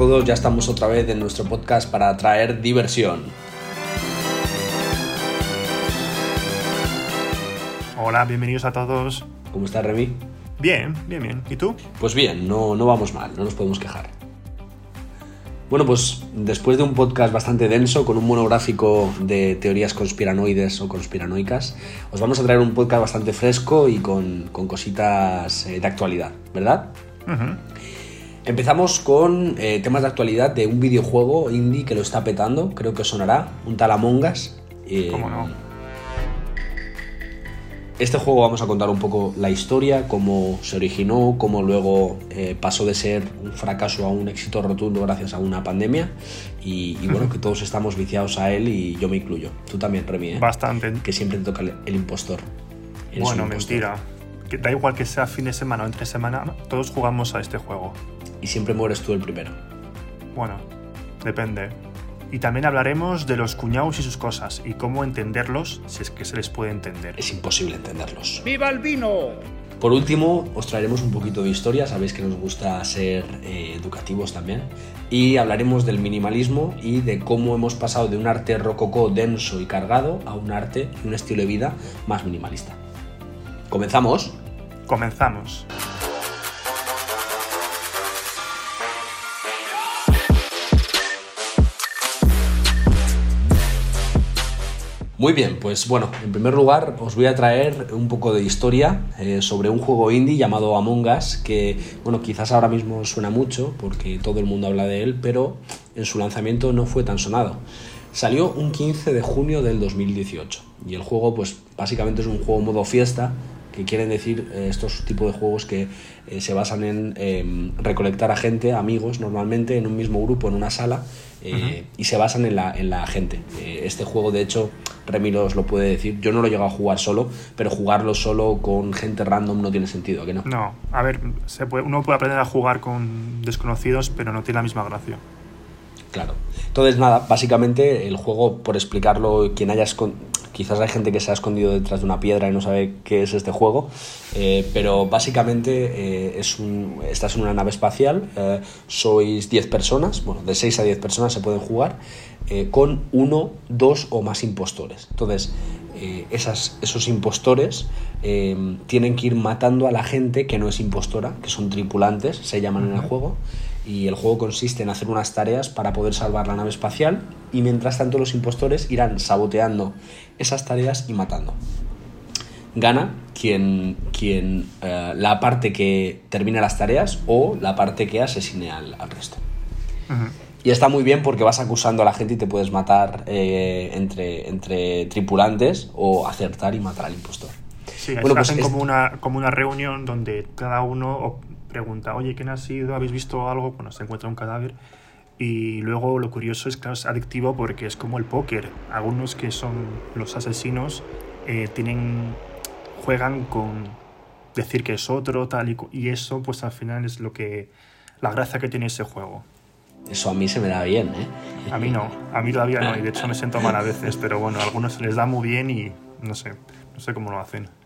todos, ya estamos otra vez en nuestro podcast para traer diversión. Hola, bienvenidos a todos. ¿Cómo estás, Remy? Bien, bien, bien. ¿Y tú? Pues bien, no, no vamos mal, no nos podemos quejar. Bueno, pues después de un podcast bastante denso, con un monográfico de teorías conspiranoides o conspiranoicas, os vamos a traer un podcast bastante fresco y con, cositas eh, de actualidad, ¿verdad? Empezamos con eh, temas de actualidad de un videojuego indie que lo está petando, creo que sonará, un tal Among Us. Eh, ¿Cómo no? Este juego vamos a contar un poco la historia, cómo se originó, cómo luego eh, pasó de ser un fracaso a un éxito rotundo gracias a una pandemia y, bueno, que todos estamos viciados a él y yo me incluyo. Tú también, Remy, ¿eh? Bastante. Que siempre te toca el, impostor. bueno, mentira. Que da igual que sea fin de semana o entre semana, todos jugamos a este juego. Y siempre mueres tú el primero. Bueno, depende. Y también hablaremos de los cuñados y sus cosas y cómo entenderlos si es que se les puede entender. Es imposible entenderlos. ¡Viva el vino! Por último, os traeremos un poquito de historia, sabéis que nos gusta ser eh, educativos también, y hablaremos del minimalismo y de cómo hemos pasado de un arte rococó denso y cargado a un arte y un estilo de vida más minimalista. ¿Comenzamos? Comenzamos. Muy bien, pues bueno, en primer lugar os voy a traer un poco de historia eh, sobre un juego indie llamado Among Us, que bueno, quizás ahora mismo suena mucho porque todo el mundo habla de él, pero en su lanzamiento no fue tan sonado. Salió un 15 de junio del 2018 y el juego pues básicamente es un juego modo fiesta que quieren decir eh, estos tipos de juegos que eh, se basan en em, recolectar a gente, amigos normalmente, en un mismo grupo, en una sala, eh, y se basan en la, en la gente. este juego, de hecho, Remy os lo puede decir, yo no lo he llegado a jugar solo, pero jugarlo solo con gente random no tiene sentido, ¿que no? No, a ver, se puede, uno puede aprender a jugar con desconocidos, pero no tiene la misma gracia. Claro. Entonces, nada, básicamente el juego, por explicarlo, quien haya quizás hay gente que se ha escondido detrás de una piedra y no sabe qué es este juego, eh, pero básicamente eh, es un, estás en una nave espacial, eh, sois 10 personas, bueno, de 6 a 10 personas se pueden jugar, con uno, dos o más impostores. Entonces, esas, esos impostores tienen que ir matando a la gente que no es impostora, que son tripulantes, se llaman en el juego y el juego consiste en hacer unas tareas para poder salvar la nave espacial y mientras tanto los impostores irán saboteando esas tareas y matando. Gana quien, quien eh, la parte que termina las tareas o la parte que asesine al, resto. Y está muy bien porque vas acusando a la gente y te puedes matar eh, entre, entre tripulantes o acertar y matar al impostor. Sí, bueno, pues hacen como, una, como una reunión donde cada uno pregunta, oye, ¿quién ha sido? ¿Habéis visto algo? Bueno, se encuentra un cadáver. Y luego lo curioso es que es adictivo porque es como el póker. Algunos que son los asesinos eh, tienen, juegan con decir que es otro, tal y, y eso pues al final es lo que, la gracia que tiene ese juego. Eso a mí se me da bien, ¿eh? A mí no, a mí todavía no, y de hecho me siento mal a veces, pero bueno, a algunos se les da muy bien y no sé, no sé cómo lo hacen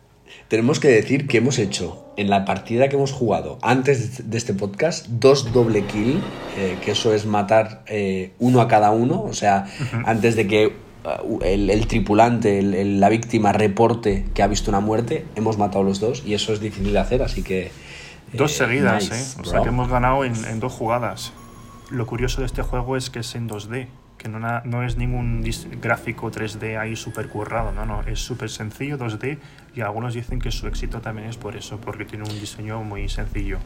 tenemos que decir que hemos hecho en la partida que hemos jugado antes de este podcast dos doble kill, eh, que eso es matar eh, uno a cada uno, o sea, antes de que uh, el, tripulante, la víctima reporte que ha visto una muerte, hemos matado los dos y eso es difícil de hacer, así que... Dos eh, seguidas, ¿eh? O sea que hemos ganado en, en dos jugadas. Lo curioso de este juego es que es en 2D que no, es ningún gráfico 3D ahí súper currado, no, no, es súper sencillo 2D y algunos dicen que su éxito también es por eso, porque tiene un diseño muy sencillo.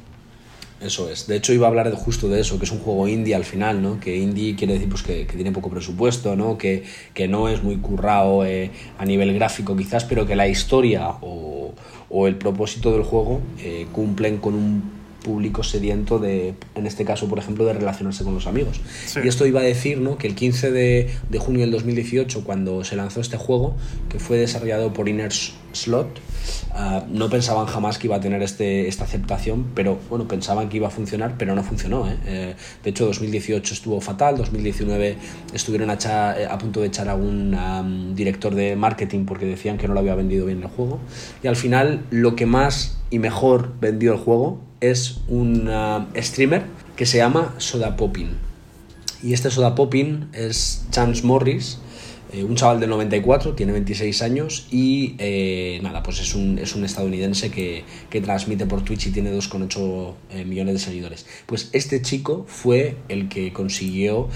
Eso es. De hecho, iba a hablar justo de eso, que es un juego indie al final, ¿no? Que indie quiere decir pues, que, tiene poco presupuesto, ¿no? Que, que no es muy currado eh, a nivel gráfico quizás, pero que la historia o, o el propósito del juego eh, cumplen con un público sediento de, en este caso, por ejemplo, de relacionarse con los amigos. Y esto iba a decir ¿no? que el 15 de, de, junio del 2018, cuando se lanzó este juego, que fue desarrollado por Inner Slot, ah, no pensaban jamás que iba a tener este, esta aceptación, pero bueno, pensaban que iba a funcionar, pero no funcionó. ¿eh? Eh, de hecho, 2018 estuvo fatal, 2019 estuvieron a, eh, a punto de echar a un director de marketing porque decían que no lo había vendido bien el juego. Y al final, lo que más y mejor vendió el juego es un streamer que se llama Soda Poppin. Y este Soda Poppin es Chance Morris, eh, un chaval del 94, tiene 26 años y eh, nada, pues es un, es un estadounidense que, que, transmite por Twitch y tiene 2,8 eh, millones de seguidores. Pues este chico fue el que consiguió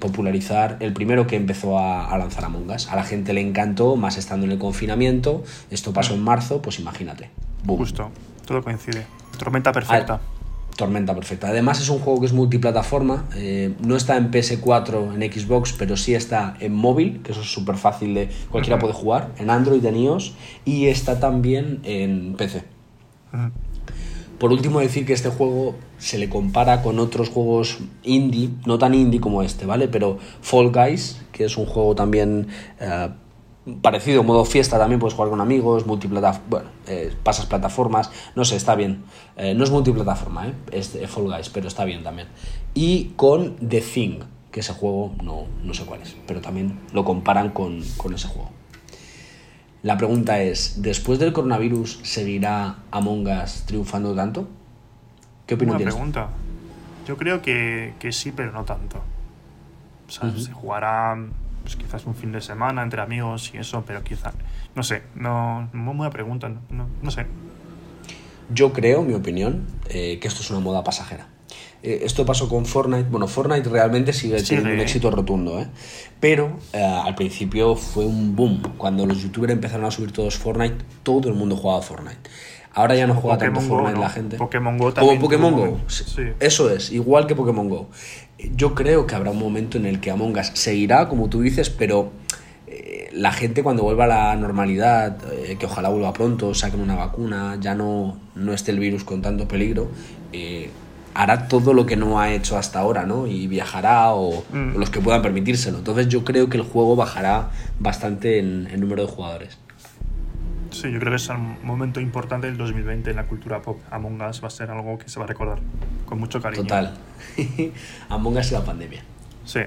popularizar, el primero que empezó a, lanzar Among Us. A la gente le encantó, más estando en el confinamiento. Esto pasó en marzo, pues imagínate. Justo, todo coincide. Tormenta perfecta. Tormenta perfecta. Además es un juego que es multiplataforma, eh, no está en PS4, en Xbox, pero sí está en móvil, que eso es súper fácil de cualquiera puede jugar, en Android, en iOS, y está también en PC. Por último decir que este juego se le compara con otros juegos indie, no tan indie como este, ¿vale? Pero Fall Guys, que es un juego también... Eh, parecido, modo fiesta también puedes jugar con amigos, multiplataforma, bueno, eh, pasas plataformas, no sé, está bien. Eh, no es multiplataforma, ¿eh? es Fall Guys, pero está bien también. Y con The Thing, que ese juego no, no sé cuál es, pero también lo comparan con, ese juego. La pregunta es, ¿después del coronavirus seguirá Among Us triunfando tanto? ¿Qué opinión Buena pregunta. Yo creo que, sí, pero no tanto. O sea, se jugará pues quizás un fin de semana entre amigos y eso, pero quizás, no sé, no, muy buena pregunta, no, no, sé. Yo creo, mi opinión, eh, que esto es una moda pasajera. Eh, esto pasó con Fortnite. Bueno, Fortnite realmente sigue, teniendo un éxito rotundo, ¿eh? Pero eh, al principio fue un boom. Cuando los youtubers empezaron a subir todos Fortnite, todo el mundo jugaba Fortnite. Ahora ya no juega tanto Fortnite la gente. Pokémon Go también. Como Pokémon Go. Eso es, igual que Pokémon Go. Yo creo que habrá un momento en el que Among Us seguirá, como tú dices, pero eh, la gente cuando vuelva a la normalidad, eh, que ojalá vuelva pronto, saquen una vacuna, ya no, no esté el virus con tanto peligro, eh, hará todo lo que no ha hecho hasta ahora, ¿no? Y viajará o, mm. los que puedan permitírselo. Entonces yo creo que el juego bajará bastante en, en número de jugadores. Sí, yo creo que es un momento importante del 2020 en la cultura pop. Among Us va a ser algo que se va a recordar con mucho cariño. Total. Among Us y la pandemia. Sí.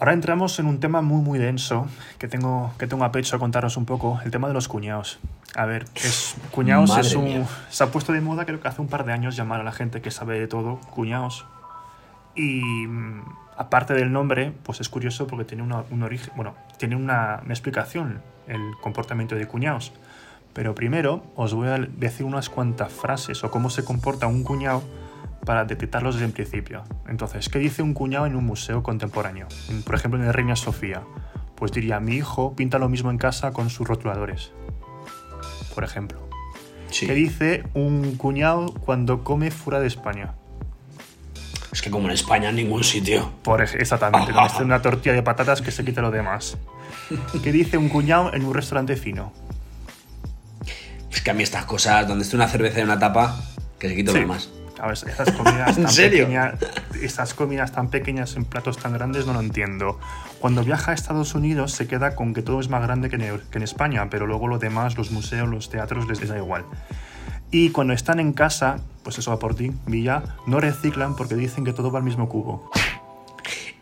Ahora entramos en un tema muy muy denso que tengo, que tengo a pecho a contaros un poco, el tema de los cuñados. A ver, es, cuñados es un, se ha puesto de moda creo que hace un par de años llamar a la gente que sabe de todo cuñados. Y mm, aparte del nombre, pues es curioso porque tiene una, un origen, bueno, tiene una, una, explicación el comportamiento de cuñados. Pero primero os voy a decir unas cuantas frases o cómo se comporta un cuñado para detectarlos desde el principio. Entonces, ¿qué dice un cuñado en un museo contemporáneo? Por ejemplo, en el Reina Sofía. Pues diría, mi hijo pinta lo mismo en casa con sus rotuladores por ejemplo. ¿Qué dice un cuñado cuando come fuera de España? Es que como en España en ningún sitio. Por exactamente, hace una tortilla de patatas que se quita lo demás. ¿Qué dice un cuñado en un restaurante fino? Es que a mí estas cosas, donde esté una cerveza y una tapa, que se quite lo demás. Esas comidas tan Pequeñas, estas comidas tan pequeñas en platos tan grandes no lo entiendo. Cuando viaja a Estados Unidos se queda con que todo es más grande que en, España, pero luego lo demás, los museos, los teatros, les da igual. Y cuando están en casa, pues eso va por ti, Villa, no reciclan porque dicen que todo va al mismo cubo.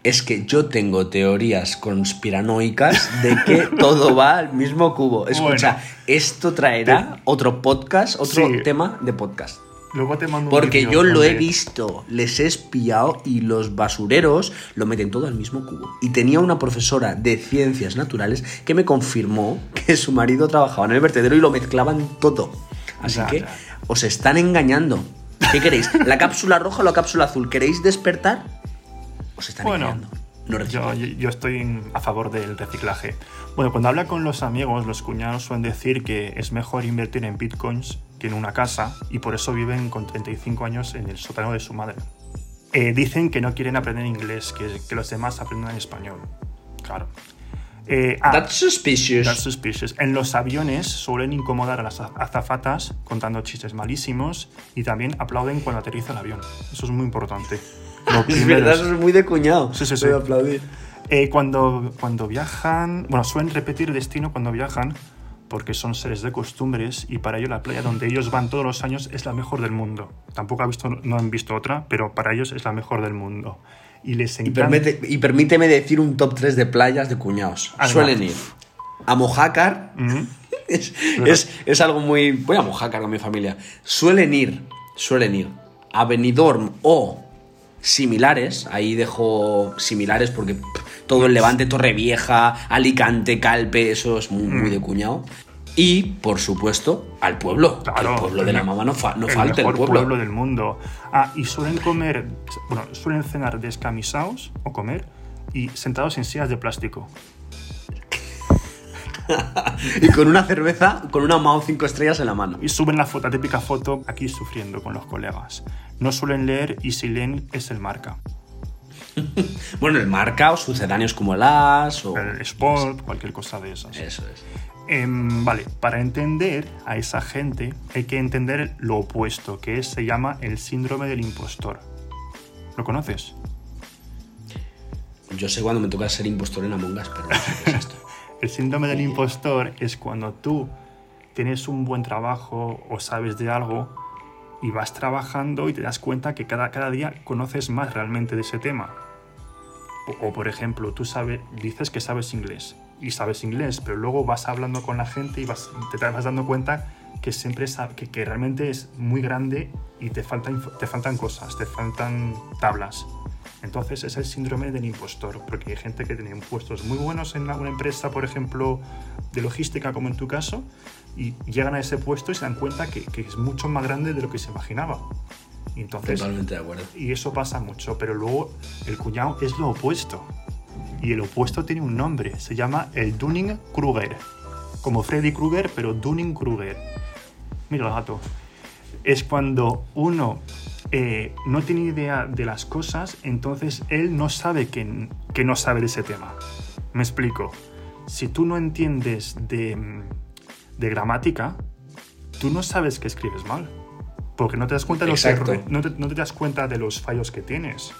Es que yo tengo teorías conspiranoicas de que todo va al mismo cubo. Escucha, esto traerá otro podcast, otro tema de podcast. Luego te mando Porque yo lo he visto, les he espiado y los basureros lo meten todo al mismo cubo. Y tenía una profesora de ciencias naturales que me confirmó que su marido trabajaba en el vertedero y lo mezclaban todo. Así que os están engañando. ¿Qué queréis? ¿La cápsula roja o la cápsula azul? ¿Queréis despertar? Os están engañando. yo, yo, estoy a favor del reciclaje. Bueno, cuando habla con los amigos, los cuñados suelen decir que es mejor invertir en bitcoins tiene una casa y por eso viven con 35 años en el sótano de su madre. Eh, dicen que no quieren aprender inglés, que, que los demás aprendan español. Claro. Eh, ah, that's suspicious. That's suspicious. En los aviones suelen incomodar a las azafatas contando chistes malísimos y también aplauden cuando aterriza el avión. Eso es muy importante. es verdad, eso es muy de cuñado. Sí, sí, sí. aplaudir. Eh, cuando, cuando viajan, bueno, suelen repetir destino cuando viajan porque son seres de costumbres y para ellos la playa donde ellos van todos los años es la mejor del mundo. Tampoco ha visto, no han visto otra, pero para ellos es la mejor del mundo. y les y, y, permíteme decir un top 3 de playas de cuñados. Suelen ir a Mojácar. es, algo muy... Voy a Mojácar con mi familia. Suelen ir, suelen ir a Benidorm o similares. Ahí dejo similares porque todo el Levante, Torrevieja, Alicante, Calpe, eso es muy, muy de cuñado. Y, por supuesto, al pueblo. Claro, el pueblo de la mamá no, no falta el pueblo. pueblo del mundo. Ah, y suelen comer, bueno, suelen cenar descamisados o comer y sentados en sillas de plástico. y con una cerveza, con una Mao 5 estrellas en la mano. Y suben la foto, la típica foto aquí sufriendo con los colegas. No suelen leer y si leen es el marca. bueno, el marca o sucedáneos como el As o... El Sport, cualquier cosa de esas. Eso es. Em, vale, para entender a esa gente hay que entender lo opuesto, que se llama el síndrome del impostor. ¿Lo conoces? Yo sé cuando me toca ser impostor en Among Us, pero no sé qué es esto. el síndrome del impostor es cuando tú tienes un buen trabajo o sabes de algo y vas trabajando y te das cuenta que cada, cada día conoces más realmente de ese tema. O, o por ejemplo, tú sabes, dices que sabes inglés y sabes inglés, pero luego vas hablando con la gente y vas, te vas dando cuenta que siempre que, que realmente es muy grande y te faltan, te faltan cosas, te faltan tablas. Entonces es el síndrome del impostor, porque hay gente que tiene puestos muy buenos en una empresa, por ejemplo, de logística como en tu caso, y llegan a ese puesto y se dan cuenta que, que es mucho más grande de lo que se imaginaba. Entonces, Totalmente de acuerdo. Y eso pasa mucho, pero luego el cuñado es lo opuesto y el opuesto tiene un nombre, se llama el Dunning-Kruger, como Freddy Krueger, pero Dunning-Kruger. Mira el gato. Es cuando uno eh, no tiene idea de las cosas, entonces él no sabe que, que no sabe de ese tema. Me explico. Si tú no entiendes de, de gramática, tú no sabes que escribes mal. Porque no te das cuenta de los errores, no no te das cuenta de los fallos que tienes.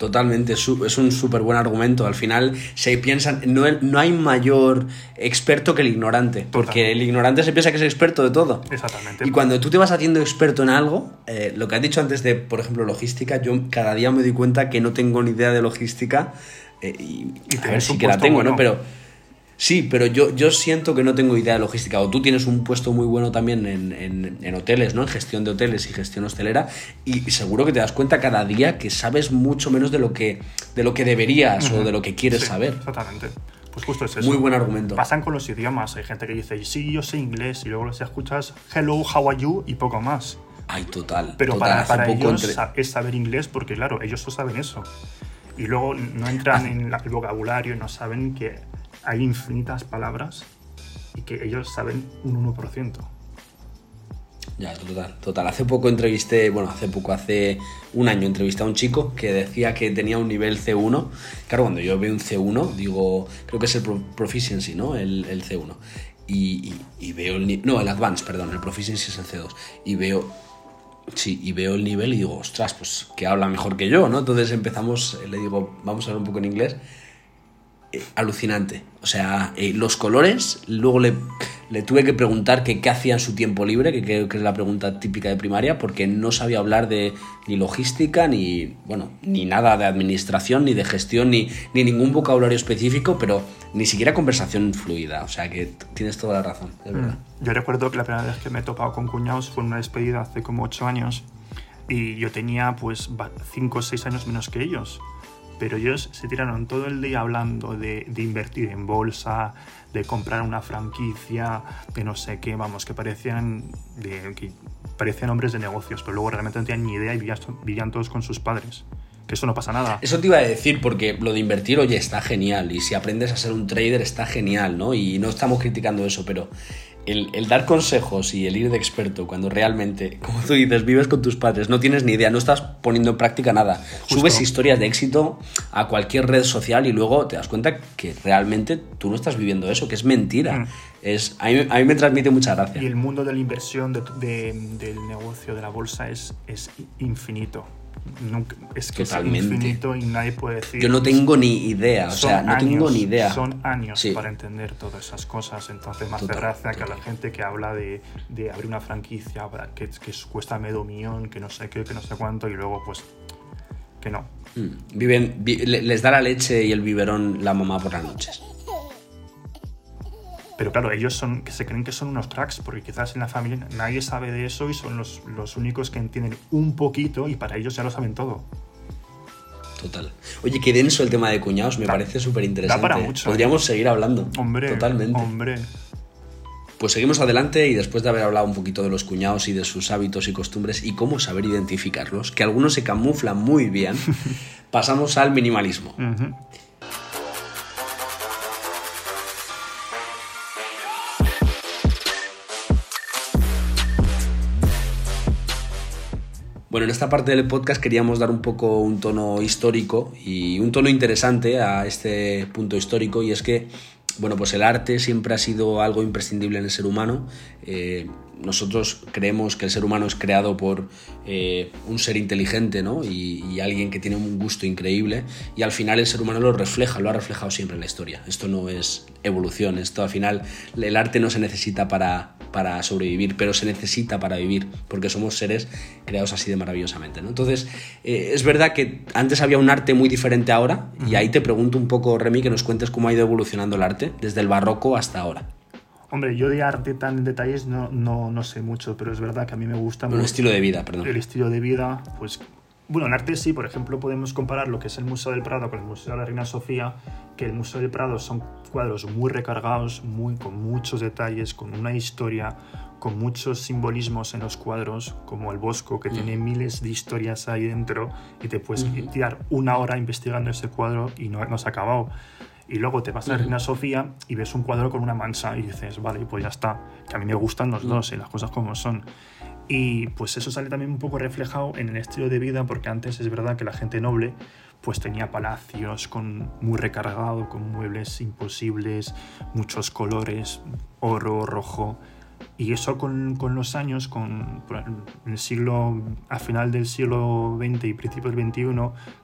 Totalmente, es un súper buen argumento. Al final se piensan, no, no, hay mayor experto que el ignorante, porque el ignorante se piensa que es experto de todo. Exactamente. Y cuando tú te vas haciendo experto en algo, eh, lo que has dicho antes de, por ejemplo, logística, yo cada día me doy cuenta que no tengo ni idea de logística eh, y, a ver si que la tengo, ¿no? Pero Sí, pero yo, yo siento que no tengo idea de logística. O tú tienes un puesto muy bueno también en, hoteles, ¿no? En gestión de hoteles y gestión hostelera. Y, seguro que te das cuenta cada día que sabes mucho menos de lo que, de lo que deberías o de lo que quieres saber. Exactamente. Pues justo es eso. Muy buen argumento. Pasan con los idiomas. Hay gente que dice, sí, yo sé inglés. Y luego los escuchas, hello, how are you? Y poco más. Ay, total. Pero para, ellos es saber inglés porque, claro, ellos no saben eso. Y luego no entran ah. en el vocabulario, no saben que hay infinitas palabras y que ellos saben un 1%. Ya, total, total. Hace poco entrevisté, bueno, hace poco, hace un año entrevisté a un chico que decía que tenía un nivel C1. Claro, cuando yo veo un C1, digo, creo que es el Proficiency, ¿no? El, C1. Y, veo el no, el Advanced, perdón, el Proficiency es el C2. Y veo, sí, y veo el nivel y digo, ostras, pues que habla mejor que yo, ¿no? Entonces empezamos, le digo, vamos a hablar un poco en inglés eh, alucinante. O sea, eh, los colores, luego le, le, tuve que preguntar que, qué hacía en su tiempo libre, que creo que es la pregunta típica de primaria, porque no sabía hablar de ni logística, ni, bueno, ni nada de administración, ni de gestión, ni, ni ningún vocabulario específico, pero ni siquiera conversación fluida. O sea que tienes toda la razón, de verdad. Mm. Yo recuerdo que la primera vez que me he topado con cuñados fue en una despedida hace como ocho años y yo tenía pues cinco o seis años menos que ellos pero ellos se tiraron todo el día hablando de, invertir en bolsa, de comprar una franquicia, de no sé qué, vamos, que parecían, parecían hombres de negocios, pero luego realmente no tenían ni idea y vivían, todos con sus padres. Que eso no pasa nada. Eso te iba a decir, porque lo de invertir, oye, está genial. Y si aprendes a ser un trader, está genial, ¿no? Y no estamos criticando eso, pero el, dar consejos y el ir de experto cuando realmente, como tú dices, vives con tus padres, no tienes ni idea, no estás poniendo en práctica nada. Subes historias de éxito a cualquier red social y luego te das cuenta que realmente tú no estás viviendo eso, que es mentira. Mm. Es, a, mí, me transmite mucha gracia. Y el mundo de la inversión, del negocio, de la bolsa es, es infinito es que es infinito y nadie puede decir. Yo no tengo ni idea, o sea, no tengo ni idea. Son años para entender todas esas cosas, entonces más de gracia que a la gente que habla de, de abrir una franquicia que, que, cuesta medio millón, que no sé qué, que no sé cuánto, y luego pues que no. Mm, viven, les da la leche y el biberón la mamá por las noches. Pero claro, ellos son, que se creen que son unos tracks, porque quizás en la familia nadie sabe de eso y son los, los únicos que entienden un poquito y para ellos ya lo saben todo. Total. Oye, qué denso el tema de cuñados, me parece súper interesante. para mucho. Podríamos ¿eh? seguir hablando. Hombre, totalmente. Hombre. Pues seguimos adelante y después de haber hablado un poquito de los cuñados y de sus hábitos y costumbres y cómo saber identificarlos, que algunos se camuflan muy bien, pasamos al minimalismo. Bueno, en esta parte del podcast queríamos dar un poco un tono histórico y un tono interesante a este punto histórico y es que bueno, pues el arte siempre ha sido algo imprescindible en el ser humano. Eh, nosotros creemos que el ser humano es creado por eh, un ser inteligente ¿no? y, alguien que tiene un gusto increíble y al final el ser humano lo refleja, lo ha reflejado siempre en la historia. Esto no es evolución, esto al final el arte no se necesita para, para sobrevivir, pero se necesita para vivir porque somos seres creados así de maravillosamente. ¿no? Entonces, eh, es verdad que antes había un arte muy diferente ahora y ahí te pregunto un poco, Remy, que nos cuentes cómo ha ido evolucionando el arte desde el barroco hasta ahora. Hombre, yo de arte tan en detalles no, no, no sé mucho, pero es verdad que a mí me gusta. El estilo de vida, perdón. El estilo de vida, pues. Bueno, en arte sí, por ejemplo, podemos comparar lo que es el Museo del Prado con el Museo de la Reina Sofía, que el Museo del Prado son cuadros muy recargados, muy, con muchos detalles, con una historia, con muchos simbolismos en los cuadros, como el Bosco, que tiene mm. miles de historias ahí dentro y te puedes tirar una hora investigando ese cuadro y no, no se ha acabado y luego te vas a la Reina Sofía y ves un cuadro con una mancha y dices, vale, pues ya está, que a mí me gustan los dos y las cosas como son. Y pues eso sale también un poco reflejado en el estilo de vida, porque antes es verdad que la gente noble pues tenía palacios con, muy recargado, con muebles imposibles, muchos colores, oro, rojo. Y eso con, con los años, con el siglo, a final del siglo XX y principios del XXI,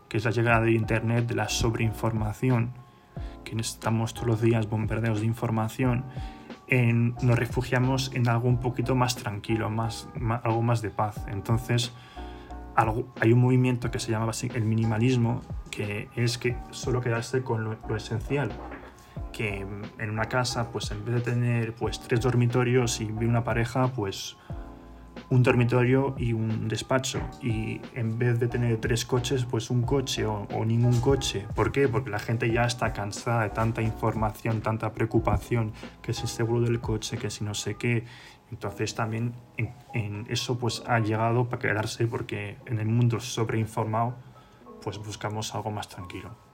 que es la llegada de Internet, de la sobreinformación, que estamos todos los días bombardeados de información, nos refugiamos en algo un poquito más tranquilo, más, algo más de paz. Entonces, algo, hay un movimiento que se llama el minimalismo, que es que solo quedarse con lo, lo, esencial. Que en una casa, pues en vez de tener pues, tres dormitorios y una pareja, pues un dormitorio y un despacho y en vez de tener tres coches pues un coche o, ningún coche ¿por qué? porque la gente ya está cansada de tanta información tanta preocupación que si seguro del coche que si no sé qué entonces también en, eso pues ha llegado para quedarse porque en el mundo sobreinformado pues buscamos algo más tranquilo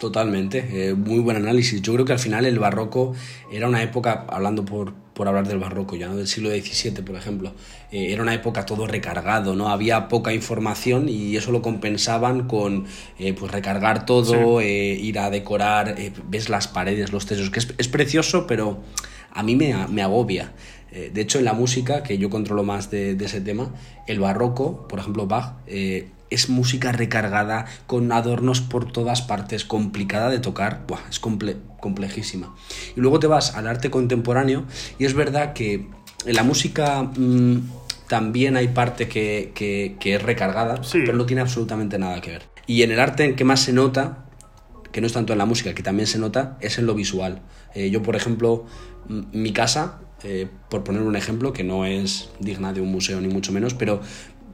Totalmente, eh, muy buen análisis. Yo creo que al final el barroco era una época, hablando por, por hablar del barroco, ya no del siglo XVII, por ejemplo, eh, era una época todo recargado, ¿no? Había poca información y eso lo compensaban con eh, pues recargar todo, ir a decorar, ves las paredes, los techos, que es, precioso, pero a mí me, me agobia. De hecho, en la música, que yo controlo más de, de, ese tema, el barroco, por ejemplo, Bach, es música recargada, con adornos por todas partes, complicada de tocar, es complejísima. Y luego te vas al arte contemporáneo y es verdad que en la música mm, también hay parte que, es recargada, pero no tiene absolutamente nada que ver. Y en el arte en que más se nota, que no es tanto en la música, que también se nota, es en lo visual. Eh, yo, por ejemplo, mi casa, eh, por poner un ejemplo, que no es digna de un museo ni mucho menos, pero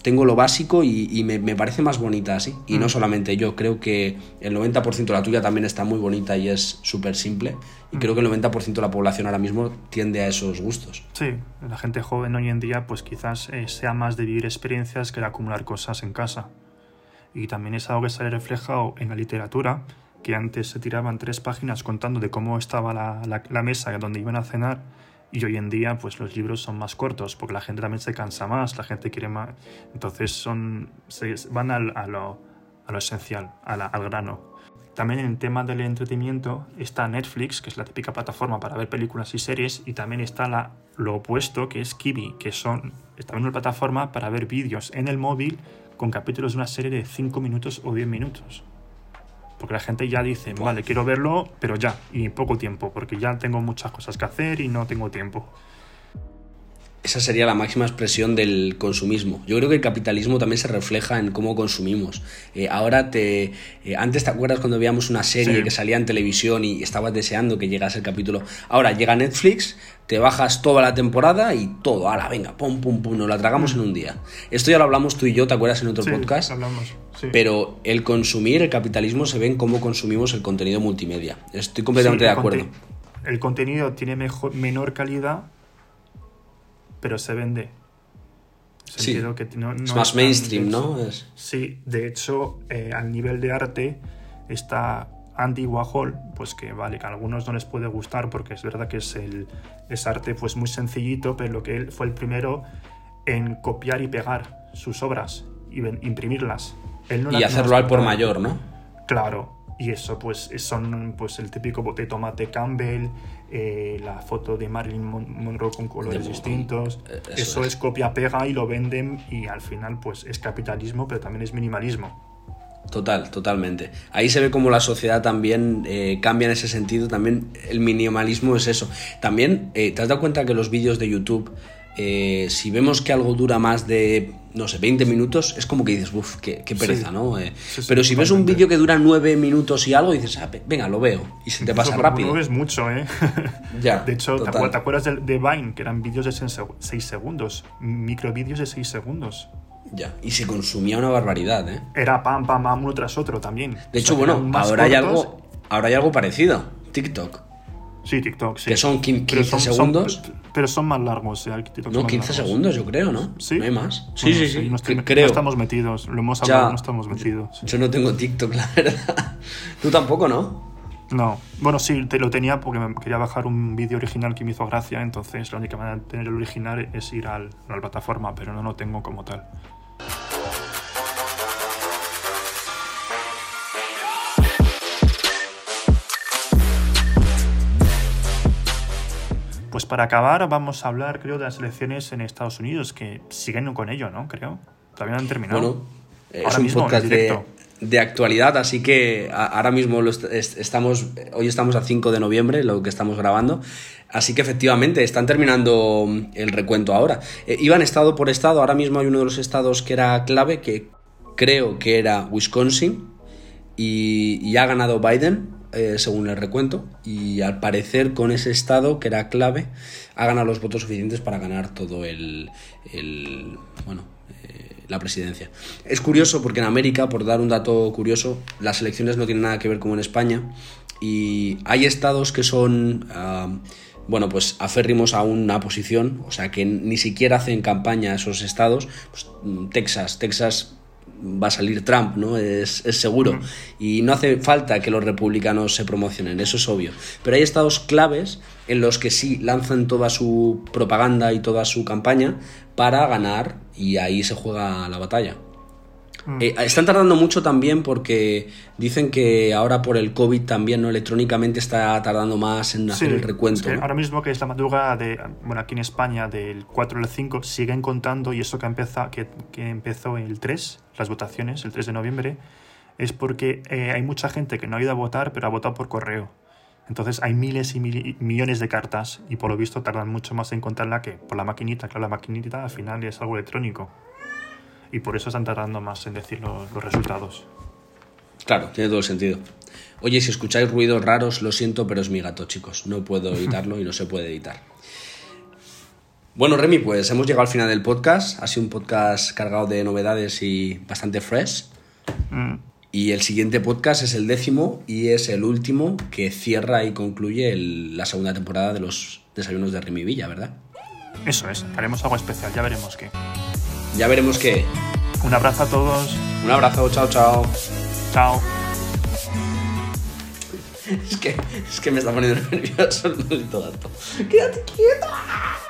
tengo lo básico y, me, parece más bonita así. Y no mm. solamente yo, creo que el 90% de la tuya también está muy bonita y es súper simple. Y creo que el 90% de la población ahora mismo tiende a esos gustos. Sí, la gente joven hoy en día pues quizás eh, sea más de vivir experiencias que de acumular cosas en casa. Y también es algo que sale reflejado en la literatura, que antes se tiraban tres páginas contando de cómo estaba la, la, la mesa donde iban a cenar y hoy en día, pues los libros son más cortos, porque la gente también se cansa más, la gente quiere más. Entonces son, se van al, a, lo, a, lo, esencial, al grano. También en el tema del entretenimiento está Netflix, que es la típica plataforma para ver películas y series, y también está la, lo opuesto, que es Kiwi, que son también una plataforma para ver vídeos en el móvil con capítulos de una serie de 5 minutos o 10 minutos. Porque la gente ya dice, vale, quiero verlo, pero ya, y poco tiempo, porque ya tengo muchas cosas que hacer y no tengo tiempo. Esa sería la máxima expresión del consumismo. Yo creo que el capitalismo también se refleja en cómo consumimos. Eh, ahora te. Eh, antes te acuerdas cuando veíamos una serie que salía en televisión y estabas deseando que llegase el capítulo. Ahora llega Netflix, te bajas toda la temporada y todo. Ahora, venga, pum, pum, pum, nos la tragamos en un día. Esto ya lo hablamos tú y yo, ¿te acuerdas en otro podcast? Hablamos, Pero el consumir, el capitalismo se ve en cómo consumimos el contenido multimedia. Estoy completamente de acuerdo. el contenido tiene mejor, menor calidad pero se vende. Sí. Que no, es más mainstream, ¿no? Sí, de hecho, eh, al nivel de arte está Andy Warhol, pues que vale, que a algunos no les puede gustar porque es verdad que es, el, es arte pues muy sencillito, pero lo que él fue el primero en copiar y pegar sus obras y imprimirlas. y hacerlo al por mayor, ¿no? Claro, y eso pues son pues el típico bote de tomate Campbell, eh, la foto de Marilyn Monroe con colores distintos. Eh, eso, es. copia-pega y lo venden y al final pues es capitalismo, pero también es minimalismo. Total, totalmente. Ahí se ve como la sociedad también eh, cambia en ese sentido. También el minimalismo es eso. También, ¿te has dado cuenta que los vídeos de YouTube eh, si vemos que algo dura más de, no sé, 20 minutos, es como que dices, uff, qué, pereza, ¿no? Eh, pero si ves un vídeo que dura 9 minutos y alro, dices, ah, venga, lo veo. Y se te pasa rápido. No es mucho, ¿eh? ya. De hecho, ¿te acuerdas de, de, Vine? Que eran vídeos de 6 segundos. Microvídeos de 6 segundos. Ya, y se consumía una barbaridad, ¿eh? Era pam, pam, pam, uno tras otro también. De hecho, bueno, ahora hay, algo, ahora hay algo parecido. TikTok. Sí, TikTok, sí. Que son 15 segundos. pero son más largos, o No, 15 segundos, yo creo, ¿no? Sí. No hay más. Sí, sí, sí. No, creo. estamos metidos. Lo hemos hablado, no estamos metidos. Yo no tengo TikTok, la verdad. Tú tampoco, ¿no? No. Bueno, sí, te lo tenía porque me quería bajar un vídeo original que me hizo gracia. Entonces, la única manera de tener el original es ir al, a la plataforma, pero no lo tengo como tal. Pues para acabar vamos a hablar, creo, de las elecciones en Estados Unidos, que siguen con ello, ¿no? Creo. Todavía no han terminado. Bueno, es un podcast de, actualidad, así que ahora mismo estamos, hoy estamos a 5 de noviembre, lo que estamos grabando, así que efectivamente están terminando el recuento ahora. Eh, iban estado por estado, ahora mismo hay uno de los estados que era clave, que creo que era Wisconsin, y ha ganado Biden, eh, según el recuento, y al parecer con ese estado, que era clave, ha ganado los votos suficientes para ganar todo el, bueno, eh, la presidencia. Es curioso porque en América, por dar un dato curioso, las elecciones no tienen nada que ver como en España, y hay estados que son... Ah, bueno, pues aférrimos a una posición, o sea que ni siquiera hacen campaña esos estados. Pues, Texas, Texas va a salir Trump, ¿no? Es, seguro. Y no hace falta que los republicanos se promocionen, eso es obvio. Pero hay estados claves en los que sí lanzan toda su propaganda y toda su campaña para ganar y ahí se juega la batalla. Mm. Eh, están tardando mucho también porque dicen que ahora por el COVID también, ¿no? Electrónicamente está tardando más en hacer el recuento. Ahora mismo que es la madrugada de, bueno, aquí en España del 4 al 5, siguen contando y eso que, empezó, que, que empezó el 3, las votaciones, el 3 de noviembre, es porque eh, hay mucha gente que no ha ido a votar, pero ha votado por correo. Entonces hay miles y millones de cartas y por lo visto tardan mucho más en contarla que por la maquinita. Claro, la maquinita al final es algo electrónico y por eso están tardando más en decir los, resultados. Claro, tiene todo el sentido. Oye, si escucháis ruidos raros, lo siento, pero es mi gato, chicos. No puedo evitarlo y no se puede editar. Bueno, Remy, pues hemos llegado al final del podcast. Ha sido un podcast cargado de novedades y bastante fresh. Mm. Y el siguiente podcast es el décimo y es el último que cierra y concluye la segunda temporada de los desayunos de Remy Villa, ¿verdad? Eso es, haremos algo especial, ya veremos qué. Ya veremos qué. Un abrazo a todos. Un abrazo, chao, chao. Chao. Es que, es que me está poniendo nervioso el maldito dato. ¡Quédate quieta!